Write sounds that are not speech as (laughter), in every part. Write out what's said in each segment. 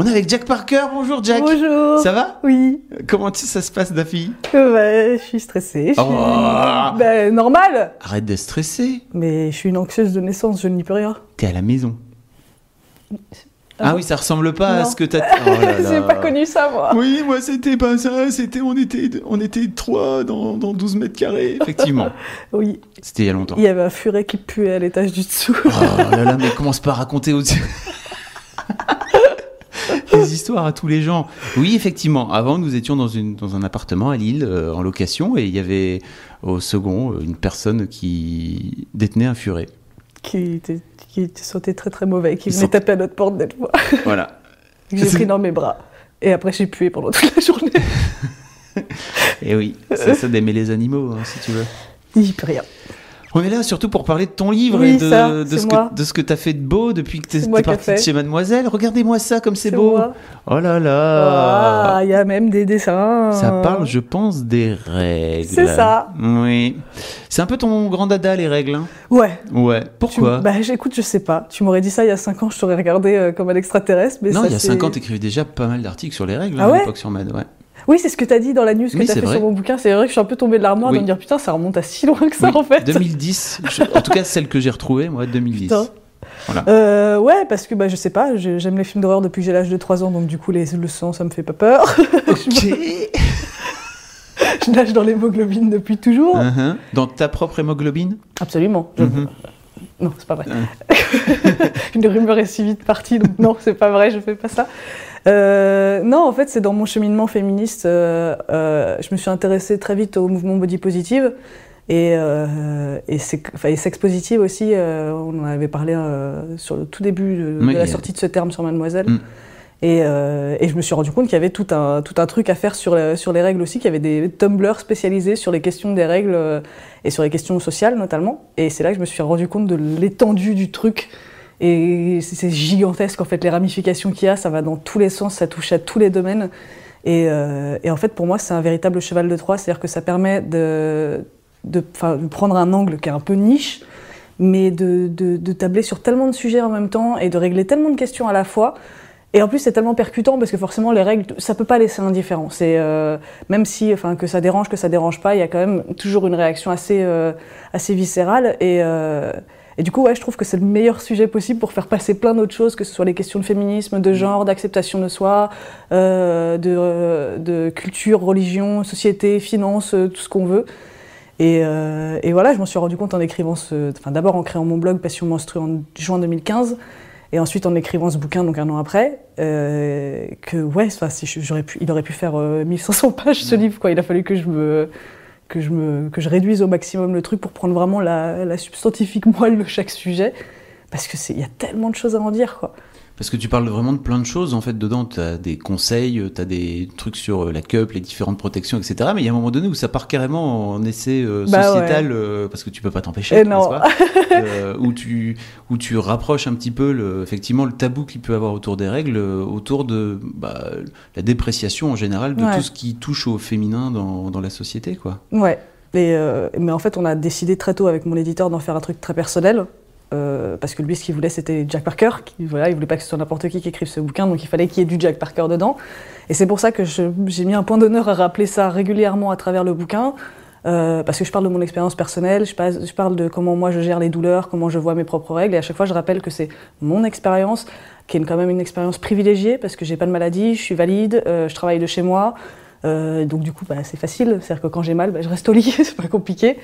On est avec Jack Parker. Bonjour Jack. Bonjour. Ça va? Oui. Comment tu- ça se passe, Daffy Euh, bah, je suis stressée. Je suis... Oh. Bah, normal. Arrête de stresser. Mais je suis une anxieuse de naissance, je n'y peux rien. T'es à la maison. Ah oui, ça ressemble pas à ce que t'as. (laughs) Oh. J'ai pas connu ça, moi. Oui, moi c'était pas ça. C'était on était on était trois dans, dans 12 mètres carrés. Effectivement. (laughs) Oui. C'était il y a longtemps. Il y avait un furet qui puait à l'étage du dessous. Oh là là, mais commence pas à raconter aussi. (laughs) Des histoires à tous les gens. Oui, effectivement. Avant, nous étions dans, une, dans un appartement à Lille, euh, en location, et il y avait au second euh, une personne qui détenait un furet. qui, était, qui sentait très très mauvais, qui venait taper à notre porte d'être fois. Voilà. (laughs) J'ai pris dans mes bras. Et après, j'ai pué pendant toute la journée. (laughs) Et oui, c'est (laughs) ça d'aimer les animaux, hein, si tu veux. Il peut rien. On est là surtout pour parler de ton livre Oui, et de, ça, de ce que, de ce que tu as fait de beau depuis que tu es moi qui ai parti de chez Mademoiselle. Regardez-moi ça comme c'est beau. moi. Oh là là. Ah, il y a même des dessins. Ça parle, je pense, des règles. C'est ça. Oui. C'est un peu ton grand dada, les règles. hein Ouais. ouais. Tu- Pourquoi Bah, j'écoute, je sais pas. Tu m'aurais dit ça il y a 5 ans, je t'aurais regardé euh, comme un extraterrestre. Mais Non, ça, il y a c'est- 5 ans, t'écrivais déjà pas mal d'articles sur les règles Ah hein, à l'époque sur Mad. Ouais. Oui, c'est ce que t'as dit dans la news que Oui, t'as c'est fait vrai. sur mon bouquin. C'est vrai que je suis un peu tombée de l'armoire Oui. de me dire putain, ça remonte à si loin que ça Oui, en fait. 2010. je- en tout cas, celle que j'ai retrouvée, moi, 2010. Putain. Voilà. Euh, ouais, parce que bah, je sais pas, j'aime les films d'horreur depuis que j'ai l'âge de 3 ans, donc du coup, les, le sang, ça me fait pas peur. (laughs) Ok. (laughs) je nage dans l'hémoglobine depuis toujours. Uh-huh. Dans ta propre hémoglobine? Absolument. Je- Mhm. Non, c'est pas vrai. (laughs) Une rumeur est si vite partie, donc non, c'est pas vrai, je fais pas ça. Euh, non, en fait, c'est dans mon cheminement féministe. euh, euh, je me suis intéressée très vite au mouvement body positive et, euh, et, enfin, et sex positive aussi. euh, on en avait parlé euh, sur le tout début de, la sortie de ce terme sur Mademoiselle. Mm. Et, euh, et je me suis rendu compte qu'il y avait tout un, tout un truc à faire sur, la- sur les règles aussi, qu'il y avait des Tumblr spécialisés sur les questions des règles et sur les questions sociales notamment. Et c'est là que je me suis rendu compte de l'étendue du truc. Et c'est gigantesque en fait, les ramifications qu'il y a, ça va dans tous les sens, ça touche à tous les domaines. Et, euh, et en fait, pour moi, c'est un véritable cheval de Troie, c'est-à-dire que ça permet de, de, de prendre un angle qui est un peu niche, mais de, de, de tabler sur tellement de sujets en même temps et de régler tellement de questions à la fois. Et en plus, c'est tellement percutant parce que forcément, les règles, ça peut pas laisser indifférent. C'est euh, même si, enfin, que ça dérange, que ça dérange pas, il y a quand même toujours une réaction assez, euh, assez viscérale. Et, euh, et du coup, ouais, je trouve que c'est le meilleur sujet possible pour faire passer plein d'autres choses, que ce soit les questions de féminisme, de genre, d'acceptation de soi, euh, de, euh, de culture, religion, société, finance, euh, tout ce qu'on veut. Et, euh, et voilà, je m'en suis rendu compte en écrivant ce. Enfin, d'abord en créant mon blog Passion Menstrue en juin 2015, et ensuite en écrivant ce bouquin, donc un an après, euh, que ouais, enfin, si je- j'aurais pu, il aurait pu faire euh, 1500 pages ce livre, quoi. Il a fallu que je me. Que je, me, que je réduise au maximum le truc pour prendre vraiment la, la substantifique moelle de chaque sujet. Parce que c'est, il y a tellement de choses à en dire, quoi. Parce que tu parles vraiment de plein de choses. En fait, dedans, tu as des conseils, tu as des trucs sur euh, la cup, les différentes protections, etc. Mais il y a un moment donné où ça part carrément en essai euh, Bah sociétal, euh, parce que tu peux pas t'empêcher, Euh, où, tu, où tu rapproches un petit peu, le, effectivement, le tabou qu'il peut avoir autour des règles, autour de bah, la dépréciation en général de Ouais. tout ce qui touche au féminin dans, dans la société, quoi. Ouais. Et, euh, mais en fait, on a décidé très tôt avec mon éditeur d'en faire un truc très personnel. Euh, parce que lui, ce qu'il voulait, c'était Jack Parker. Qui, voilà, il voulait pas que ce soit n'importe qui qui écrive ce bouquin, donc il fallait qu'il y ait du Jack Parker dedans. Et c'est pour ça que j'ai mis un point d'honneur à rappeler ça régulièrement à travers le bouquin. euh, parce que je parle de mon expérience personnelle, je, parle de comment moi je gère les douleurs, comment je vois mes propres règles, et à chaque fois je rappelle que c'est mon expérience, qui est quand même une expérience privilégiée, parce que j'ai pas de maladie, je suis valide, euh, je travaille de chez moi, donc du coup bah, c'est facile, c'est-à-dire que quand j'ai mal, bah, je reste au lit, (laughs) c'est pas compliqué.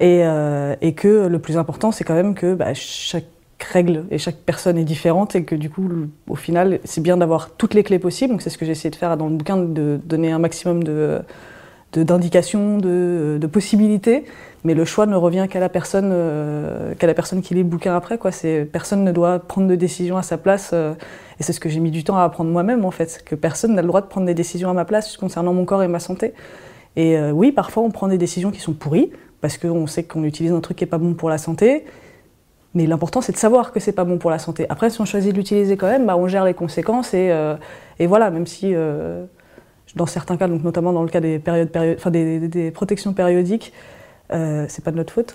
Et, euh, et que le plus important, c'est quand même que bah, chaque règle et chaque personne est différente et que du coup, au final, c'est bien d'avoir toutes les clés possibles. Donc c'est ce que j'ai essayé de faire dans le bouquin, de donner un maximum de, d'indications, de, possibilités, mais le choix ne revient qu'à la personne, euh, qu'à la personne qui lit le bouquin après. Quoi. Personne ne doit prendre de décision à sa place, euh, et c'est ce que j'ai mis du temps à apprendre moi-même en fait, que personne n'a le droit de prendre des décisions à ma place concernant mon corps et ma santé. Et oui, parfois on prend des décisions qui sont pourries, parce qu'on sait qu'on utilise un truc qui n'est pas bon pour la santé, mais l'important c'est de savoir que c'est pas bon pour la santé. Après, si on choisit de l'utiliser quand même, bah, on gère les conséquences, et, et voilà, même si dans certains cas, donc notamment dans le cas des, périodes, des, protections périodiques, euh, c'est pas de notre faute.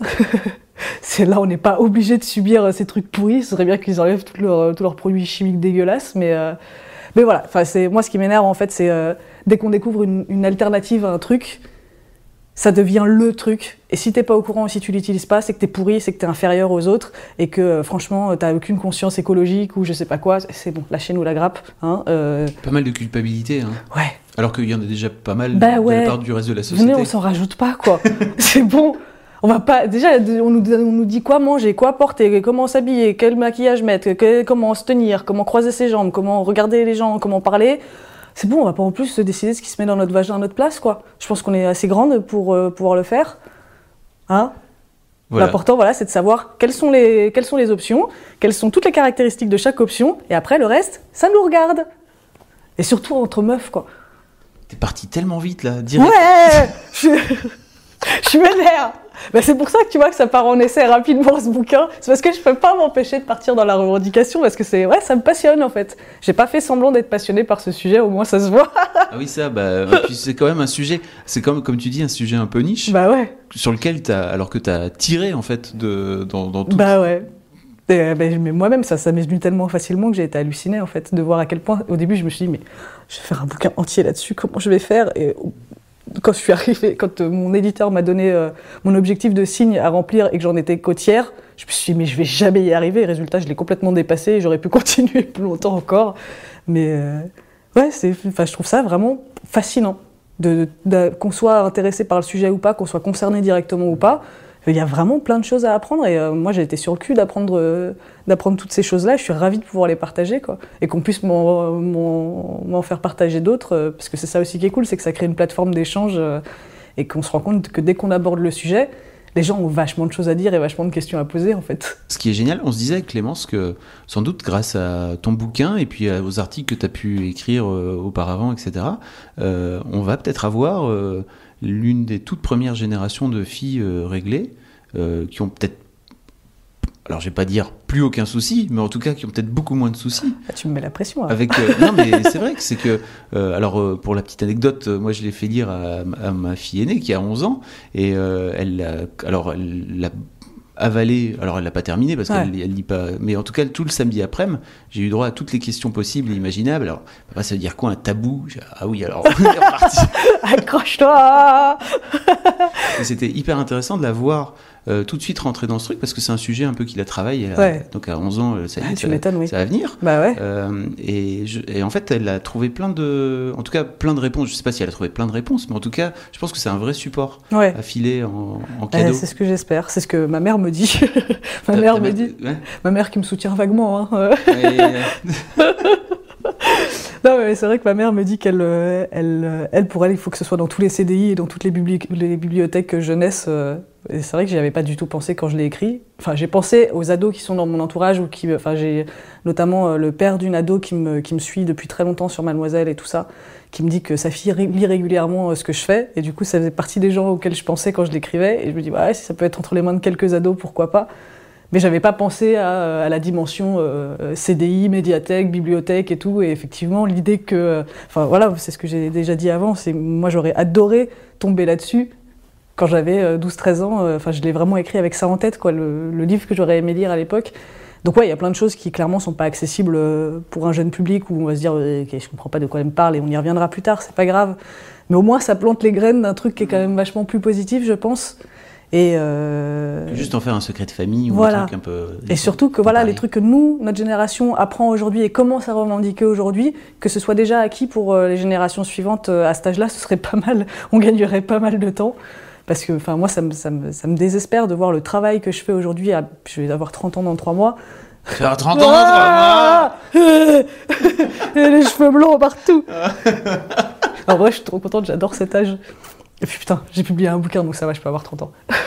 (laughs) là, on n'est pas obligé de subir euh, ces trucs pourris. Ce serait bien qu'ils enlèvent tous leurs, tous leurs produits chimiques dégueulasses, mais euh, mais voilà. Moi ce qui m'énerve en fait, c'est euh, dès qu'on découvre une, alternative à un truc, ça devient le truc. Et si t'es pas au courant, si tu l'utilises pas, c'est que t'es pourri, c'est que t'es inférieur aux autres, et que franchement, t'as aucune conscience écologique ou je sais pas quoi. C'est bon, lâchez-nous la grappe. Hein, Pas mal de culpabilité. Hein. Ouais. Alors qu'il y en a déjà pas mal bah de la part du reste de la société. Venez, on s'en rajoute pas, quoi. (laughs) c'est bon. On va pas. Déjà, on nous, on nous, dit quoi manger, quoi porter, comment s'habiller, quel maquillage mettre, comment se tenir, comment croiser ses jambes, comment regarder les gens, comment parler. C'est bon, on va pas en plus se décider ce qui se met dans notre vagin à notre place, quoi. Je pense qu'on est assez grande pour euh, pouvoir le faire. Hein? L'important, voilà, c'est de savoir quelles sont, les, quelles sont les options, quelles sont toutes les caractéristiques de chaque option, et après, le reste, ça nous regarde. Et surtout entre meufs, quoi. T'es parti tellement vite là, direct. Ouais Je, (laughs) je m'énerve ben, C'est pour ça que tu vois que ça part en essai rapidement ce bouquin. C'est parce que je peux pas m'empêcher de partir dans la revendication parce que c'est ouais, ça me passionne en fait. J'ai pas fait semblant d'être passionné par ce sujet, au moins ça se voit. (laughs) ah oui, ça, bah, c'est quand même un sujet, c'est comme, comme tu dis, un sujet un peu niche. Bah ouais. Sur lequel t'as, alors que t'as tiré en fait de, dans, dans tout. Bah ouais. Euh, ben, mais moi-même, ça, ça m'est venu tellement facilement que j'ai été hallucinée en fait de voir à quel point. Au début, je me suis dit mais je vais faire un bouquin entier là-dessus. Comment je vais faire? Et quand je suis arrivée, quand euh, mon éditeur m'a donné euh, mon objectif de signe à remplir et que j'en étais côtière, je me suis dit mais je vais jamais y arriver. résultat, je l'ai complètement dépassé. et J'aurais pu (laughs) continuer plus longtemps encore. Mais. Enfin, je trouve ça vraiment fascinant qu'on soit intéressé par le sujet ou pas, qu'on soit concerné directement ou pas il y a vraiment plein de choses à apprendre et euh, moi j'ai été sur le cul d'apprendre euh, d'apprendre toutes ces choses-là. Je suis ravie de pouvoir les partager quoi et qu'on puisse m'en faire partager d'autres euh, parce que c'est ça aussi qui est cool, c'est que ça crée une plateforme d'échange et qu'on se rend compte que dès qu'on aborde le sujet, les gens ont vachement de choses à dire et vachement de questions à poser en fait. Ce qui est génial, on se disait Clémence que sans doute grâce à ton bouquin et puis aux articles que tu as pu écrire auparavant, etc., on va peut-être avoir l'une des toutes premières générations de filles euh, réglées, euh, qui ont peut-être alors je vais pas dire plus aucun souci, mais en tout cas qui ont peut-être beaucoup moins de soucis. Ah, tu me mets la pression. Avec euh, non mais c'est vrai que c'est que alors pour la petite anecdote, moi je l'ai fait lire à, ma fille aînée qui a 11 ans et elle alors elle l'a avalé, alors elle l'a pas terminé parce qu'elle ne lit pas, mais en tout cas tout le samedi après-midi, j'ai eu droit à toutes les questions possibles et imaginables. Alors, ça veut dire quoi un tabou? Ah oui, alors (laughs) (laughs) Accroche-toi C'était hyper intéressant de la voir euh, tout de suite rentrer dans ce truc parce que c'est un sujet un peu qu'il a travaillé. donc à 11 ans, ça, ah, ça, oui. ça, va venir. Bah ouais. Euh, et, et, en fait, elle a trouvé plein de, en tout cas plein de réponses. Je sais pas si elle a trouvé plein de réponses, mais en tout cas, je pense que c'est un vrai support à filer en, en cadeau. c'est ce que j'espère. C'est ce que ma mère me dit. (laughs) ma mère me dit. Ma mère qui me soutient vaguement. Hein. (laughs) non, mais c'est vrai que ma mère me dit qu'elle, euh, elle, euh, elle, pour elle, il faut que ce soit dans tous les CDI et dans toutes les, bibliothèques jeunesse. Euh, et c'est vrai que j'y avais pas du tout pensé quand je l'ai écrit. Enfin, j'ai pensé aux ados qui sont dans mon entourage ou qui, enfin, j'ai notamment le père d'une ado qui me, qui me suit depuis très longtemps sur Mademoiselle et tout ça, qui me dit que sa fille lit régulièrement ce que je fais. Et du coup, ça faisait partie des gens auxquels je pensais quand je l'écrivais. Et je me dis, bah ouais, si ça peut être entre les mains de quelques ados, pourquoi pas. Mais j'avais pas pensé à, à la dimension euh, CDI, médiathèque, bibliothèque et tout. Et effectivement, l'idée que, enfin voilà, c'est ce que j'ai déjà dit avant. C'est moi j'aurais adoré tomber là-dessus quand j'avais 12-13 euh, ans. Euh, enfin, je l'ai vraiment écrit avec ça en tête, quoi, le, le livre que j'aurais aimé lire à l'époque. Donc ouais, il y a plein de choses qui clairement sont pas accessibles pour un jeune public où on va se dire, ok, je comprends pas de quoi elle me parle et on y reviendra plus tard, c'est pas grave. Mais au moins, ça plante les graines d'un truc qui est quand même vachement plus positif, je pense. Et euh... Juste en faire un secret de famille ou un truc un peu. Et surtout que voilà, les trucs que nous, notre génération, apprend aujourd'hui et commence à revendiquer aujourd'hui, que ce soit déjà acquis pour euh, les générations suivantes euh, à cet âge-là, ce serait (laughs) pas mal. On gagnerait pas mal de temps. Parce que enfin, moi, ça me, ça, me, ça me désespère de voir le travail que je fais aujourd'hui. Je vais avoir 30 ans dans 3 mois. Faire 30 ans dans 3 mois (laughs) Les cheveux blancs partout (laughs) En vrai, je suis trop contente, j'adore cet âge. Et puis putain, j'ai publié un bouquin, donc ça va, je peux avoir 30 ans. (laughs)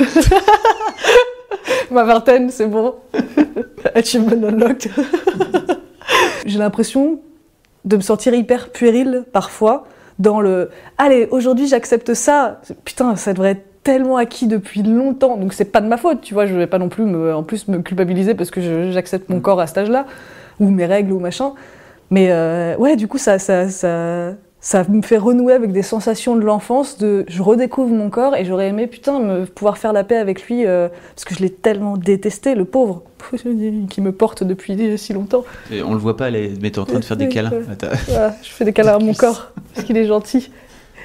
Ma vingtaine, c'est bon. (laughs) Achievement unlocked. (laughs) j'ai l'impression de me sentir hyper puéril parfois dans le allez aujourd'hui j'accepte ça putain ça devrait être tellement acquis depuis longtemps donc c'est pas de ma faute tu vois je vais pas non plus me, en plus me culpabiliser parce que j'accepte mon corps à cet âge-là ou mes règles ou machin mais euh, ouais du coup ça, ça, ça ça me fait renouer avec des sensations de l'enfance, de je redécouvre mon corps et j'aurais aimé putain me, pouvoir faire la paix avec lui euh, parce que je l'ai tellement détesté, le pauvre, (laughs) qui me porte depuis si longtemps. Et on le voit pas, mais tu es en train de faire des câlins. je fais des câlins à mon corps parce qu'il est gentil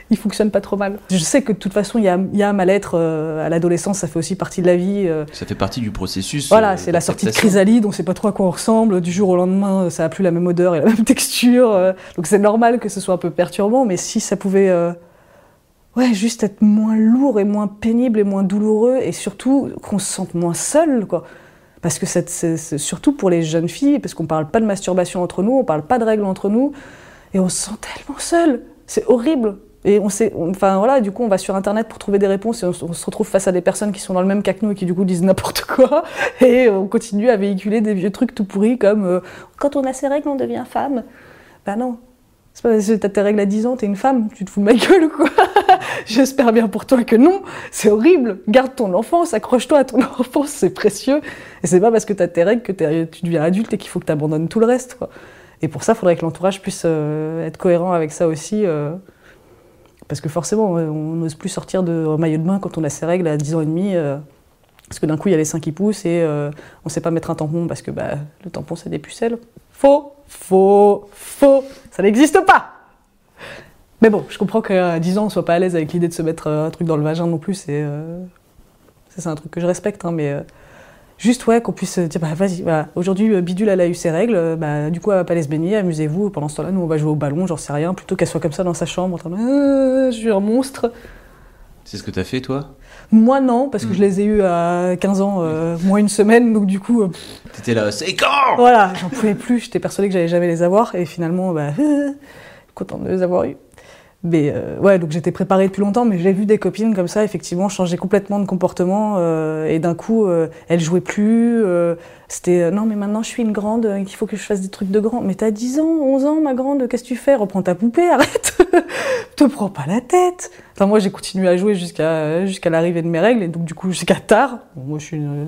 (laughs) il fonctionne pas trop mal. Je sais que de toute façon, il y a, y a un mal-être euh, à l'adolescence, ça fait aussi partie de la vie. Euh. Ça fait partie du processus. Voilà, euh, c'est la sortie de chrysalide, on sait pas trop à quoi on ressemble. Du jour au lendemain, ça a plus la même odeur et la (laughs) même texture. donc c'est normal que ce soit un peu perturbant, mais si ça pouvait. Ouais, juste être moins lourd et moins pénible et moins douloureux, et surtout qu'on se sente moins seul, quoi. Parce que c'est surtout pour les jeunes filles, parce qu'on parle pas de masturbation entre nous, on parle pas de règles entre nous, et on se sent tellement seul. C'est horrible. Et on sait, enfin voilà, du coup, on va sur Internet pour trouver des réponses et on, se retrouve face à des personnes qui sont dans le même cas que nous et qui du coup disent n'importe quoi. (laughs) Et on continue à véhiculer des vieux trucs tout pourris comme euh, quand on a ses règles, on devient femme. Ben non. C'est pas parce que t'as tes règles à 10 ans, t'es une femme, tu te fous de ma gueule ou quoi? (laughs) J'espère bien pour toi que non, c'est horrible. Garde ton enfance, accroche-toi à ton (laughs) enfance, c'est précieux. Et c'est pas parce que t'as tes règles que tu deviens adulte et qu'il faut que t'abandonnes tout le reste. Quoi. Et pour ça, il faudrait que l'entourage puisse euh, être cohérent avec ça aussi. Euh, parce que forcément, on n'ose plus sortir de maillot de bain quand on a ses règles à 10 ans et demi. Euh, parce que d'un coup, il y a les seins qui poussent et euh, on ne sait pas mettre un tampon parce que bah, le tampon, c'est des pucelles. Faux, faux, faux. Ça n'existe pas. Mais bon, je comprends qu'à 10 ans, on soit pas à l'aise avec l'idée de se mettre un truc dans le vagin non plus. C'est euh, un truc que je respecte, hein, mais Juste, ouais, qu'on puisse dire, bah, vas-y, voilà. aujourd'hui, euh, Bidule, elle a eu ses règles, euh, bah, du coup, elle va pas aller se baigner, amusez-vous. Pendant ce temps-là, nous, on va jouer au ballon, j'en sais rien, plutôt qu'elle soit comme ça dans sa chambre, en train de, je suis un monstre. C'est ce que t'as fait, toi? Moi, non, parce que je hmm. les ai eus à 15 ans, euh, moins une semaine, donc du coup. T'étais là, c'est quand? Voilà, j'en pouvais plus, j'étais persuadée que j'allais jamais les avoir, et finalement, bah, (laughs) contente de les avoir eus. Mais euh, ouais, donc j'étais préparée depuis longtemps, mais j'ai vu des copines comme ça, effectivement, changer complètement de comportement. Euh, et d'un coup, euh, elles jouaient plus. C'était non, mais maintenant je suis une grande, il faut que je fasse des trucs de grand. Mais t'as 10 ans, 11 ans, ma grande, qu'est-ce que tu fais? Reprends ta poupée, (laughs) arrête Te prends pas la tête Enfin, moi j'ai continué à jouer jusqu'à jusqu'à l'arrivée de mes règles, et donc du coup jusqu'à tard. moi je suis une,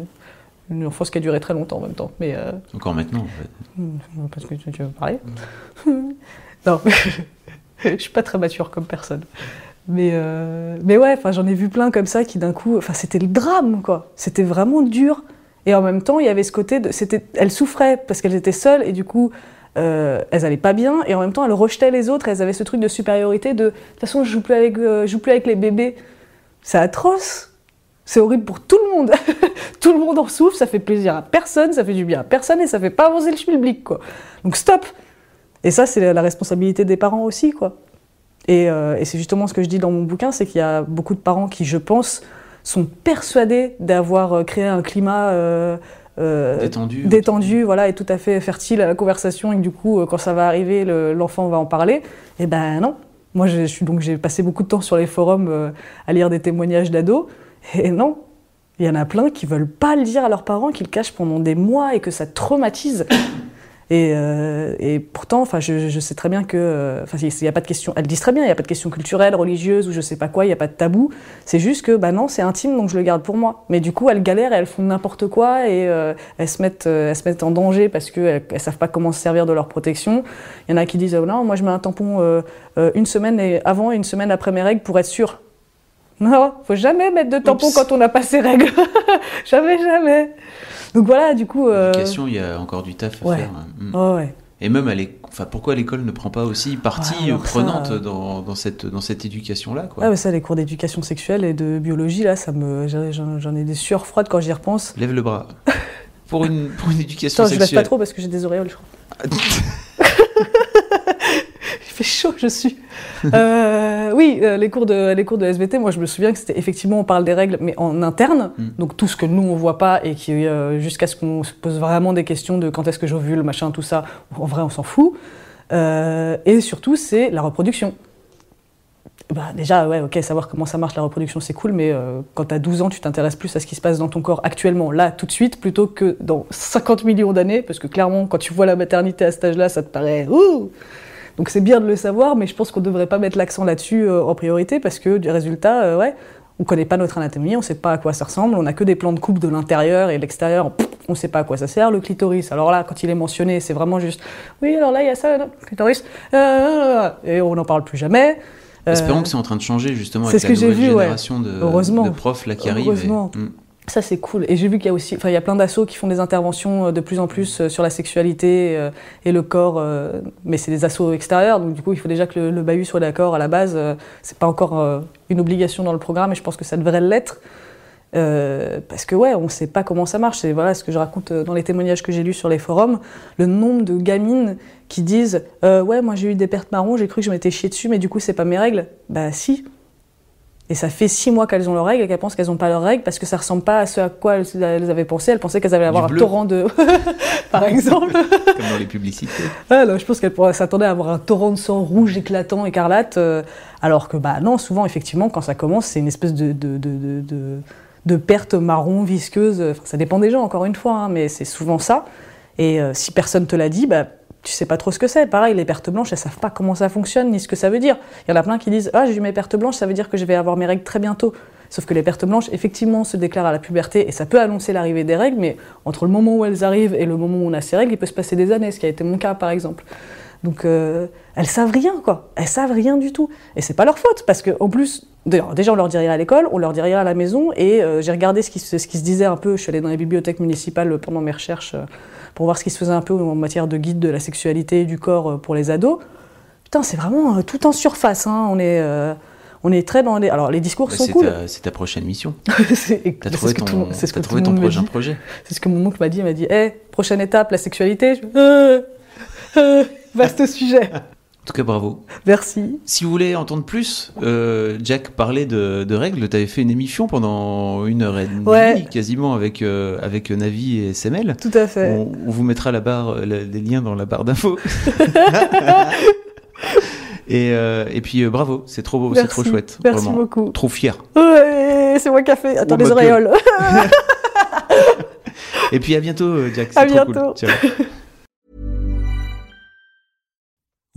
une enfance qui a duré très longtemps en même temps. Mais, Encore maintenant, en fait. Parce que tu, veux parler (laughs) Non. (laughs) je suis pas très mature comme personne. Mais, euh, mais ouais, j'en ai vu plein comme ça qui d'un coup, c'était le drame quoi. C'était vraiment dur. Et en même temps, il y avait ce côté de, elles souffraient parce qu'elles étaient seules et du coup, euh, elles allaient pas bien. Et en même temps, elles rejetaient les autres. elles avaient ce truc de supériorité de, de toute façon, je joue plus avec, euh, joue plus avec les bébés. C'est atroce. C'est horrible pour tout le monde. (laughs) tout le monde en souffre. Ça fait plaisir à personne. Ça fait du bien à personne et ça fait pas avancer le schmilblick quoi. Donc stop. Et ça, c'est la responsabilité des parents aussi, quoi. Euh, et, c'est justement ce que je dis dans mon bouquin, c'est qu'il y a beaucoup de parents qui, je pense, sont persuadés d'avoir euh, créé un climat euh, détendu, détendu voilà, et tout à fait fertile à la conversation, et que du coup, quand ça va arriver, l'enfant va en parler. Et ben non. Moi, je suis donc j'ai passé beaucoup de temps sur les forums à lire des témoignages d'ados, et non. Il y en a plein qui veulent pas le dire à leurs parents, qui le cachent pendant des mois et que ça traumatise. Et, euh, et pourtant, enfin, je, je, sais très bien que, euh, enfin, il n'y a pas de question. Elles disent très bien, il n'y a pas de question culturelle, religieuse ou je sais pas quoi. Il n'y a pas de tabou. C'est juste que, bah non, c'est intime, donc je le garde pour moi. Mais du coup, elles galèrent, et elles font n'importe quoi et euh, elles se mettent, elles se mettent en danger parce qu'elles elles savent pas comment se servir de leur protection. Il y en a qui disent, oh non, moi je mets un tampon une semaine avant et une semaine après mes règles pour être sûre. Non, faut jamais mettre de tampon quand on n'a pas ses règles. (laughs) jamais, jamais. Donc voilà, du coup. Euh... L'éducation, il y a encore du taf à faire. Mm. Oh, ouais. Et même, enfin, pourquoi l'école ne prend pas aussi partie prenante dans, dans, cette, dans cette éducation-là quoi? Ah, mais ça, les cours d'éducation sexuelle et de biologie, là, ça me, j'en ai des sueurs froides quand j'y repense. Lève le bras. (laughs) pour, une, pour une éducation Attends, sexuelle. je lève pas trop parce que j'ai des auréoles, je crois. (laughs) fait chaud je suis. Euh, oui, euh, les, cours de, les cours de SVT, moi je me souviens que c'était effectivement, on parle des règles, mais en interne, mm. donc tout ce que nous on voit pas et qui, euh, jusqu'à ce qu'on se pose vraiment des questions de quand est-ce que j'ovule, machin, tout ça, en vrai on s'en fout. et surtout, c'est la reproduction. bah, déjà, ouais, ok, savoir comment ça marche la reproduction, c'est cool, mais euh, quand tu as 12 ans, tu t'intéresses plus à ce qui se passe dans ton corps actuellement, là, tout de suite, plutôt que dans 50 millions d'années, parce que clairement, quand tu vois la maternité à cet âge-là, ça te paraît ouh Donc c'est bien de le savoir, mais je pense qu'on ne devrait pas mettre l'accent là-dessus euh, en priorité, parce que du résultat, euh, ouais, on connaît pas notre anatomie, on sait pas à quoi ça ressemble, on a que des plans de coupe de l'intérieur et de l'extérieur, on sait pas à quoi ça sert, le clitoris. Alors là, quand il est mentionné, c'est vraiment juste, oui, alors là, il y a ça, le clitoris, et on n'en parle plus jamais. Espérons que c'est en train de changer justement avec la nouvelle génération de, de, profs là qui arrivent. Ça c'est cool. Et j'ai vu qu'il y a aussi, enfin il y a plein d'assos qui font des interventions de plus en plus sur la sexualité et le corps, mais c'est des assos extérieurs, donc du coup il faut déjà que le, bahut soit d'accord à la base. C'est pas encore une obligation dans le programme, et je pense que ça devrait l'être. Euh, parce que ouais, on sait pas comment ça marche. C'est voilà ce que je raconte dans les témoignages que j'ai lus sur les forums. Le nombre de gamines qui disent euh, ouais, moi j'ai eu des pertes marron, j'ai cru que je m'étais chié dessus, mais du coup c'est pas mes règles. Bah si. Et ça fait six mois qu'elles ont leurs règles et qu'elles pensent qu'elles n'ont pas leurs règles parce que ça ressemble pas à ce à quoi elles, avaient pensé. Elles pensaient qu'elles allaient avoir un torrent de, (laughs) par exemple. (laughs) Comme dans les publicités. Ouais, je pense qu'elles s'attendaient à avoir un torrent de sang rouge éclatant, écarlate, euh, alors que bah non, souvent effectivement quand ça commence, c'est une espèce de, de, de, de de pertes marron, visqueuses. Enfin, ça dépend des gens, encore une fois, hein, mais c'est souvent ça. Et euh, si personne te l'a dit, bah, tu sais pas trop ce que c'est. Pareil, les pertes blanches, elles savent pas comment ça fonctionne ni ce que ça veut dire. Il y en a plein qui disent Ah, j'ai eu mes pertes blanches, ça veut dire que je vais avoir mes règles très bientôt. Sauf que les pertes blanches, effectivement, se déclarent à la puberté et ça peut annoncer l'arrivée des règles, mais entre le moment où elles arrivent et le moment où on a ces règles, il peut se passer des années, ce qui a été mon cas par exemple. Donc euh, elles savent rien, quoi. Elles savent rien du tout. Et c'est pas leur faute, parce qu'en plus, déjà on leur dit rien à l'école, on leur dit rien à la maison, et euh, j'ai regardé ce qui, ce qui, se disait un peu, je suis allée dans les bibliothèques municipales pendant mes recherches euh, pour voir ce qui se faisait un peu en matière de guide de la sexualité et du corps euh, pour les ados. Putain, c'est vraiment tout en surface, hein. on est... On est très dans les. Alors, les discours Bah, sont cool. C'est ta prochaine mission. T'as trouvé ton, ce tout trouvé ton prochain projet. C'est ce que mon oncle m'a dit. Il m'a dit Hé, prochaine étape, la sexualité. Je- Euh, euh, vaste sujet. (laughs) En tout cas, bravo. Merci. Si vous voulez entendre plus, euh, Jack parlait de, de règles. T'avais fait une émission pendant une heure et demie, Ouais. quasiment, avec, euh, avec Navi et SML. Tout à fait. On, on vous mettra la barre, la- les liens dans la barre d'infos. (laughs) et, euh, et puis bravo, c'est trop beau, c'est trop chouette. Merci vraiment. beaucoup. Trop fier. Ouais, c'est moi qui a fait. Attends, Oh, les bah, auréoles. (laughs) (laughs) Et puis à bientôt, Jack. À bientôt. cool. Ciao.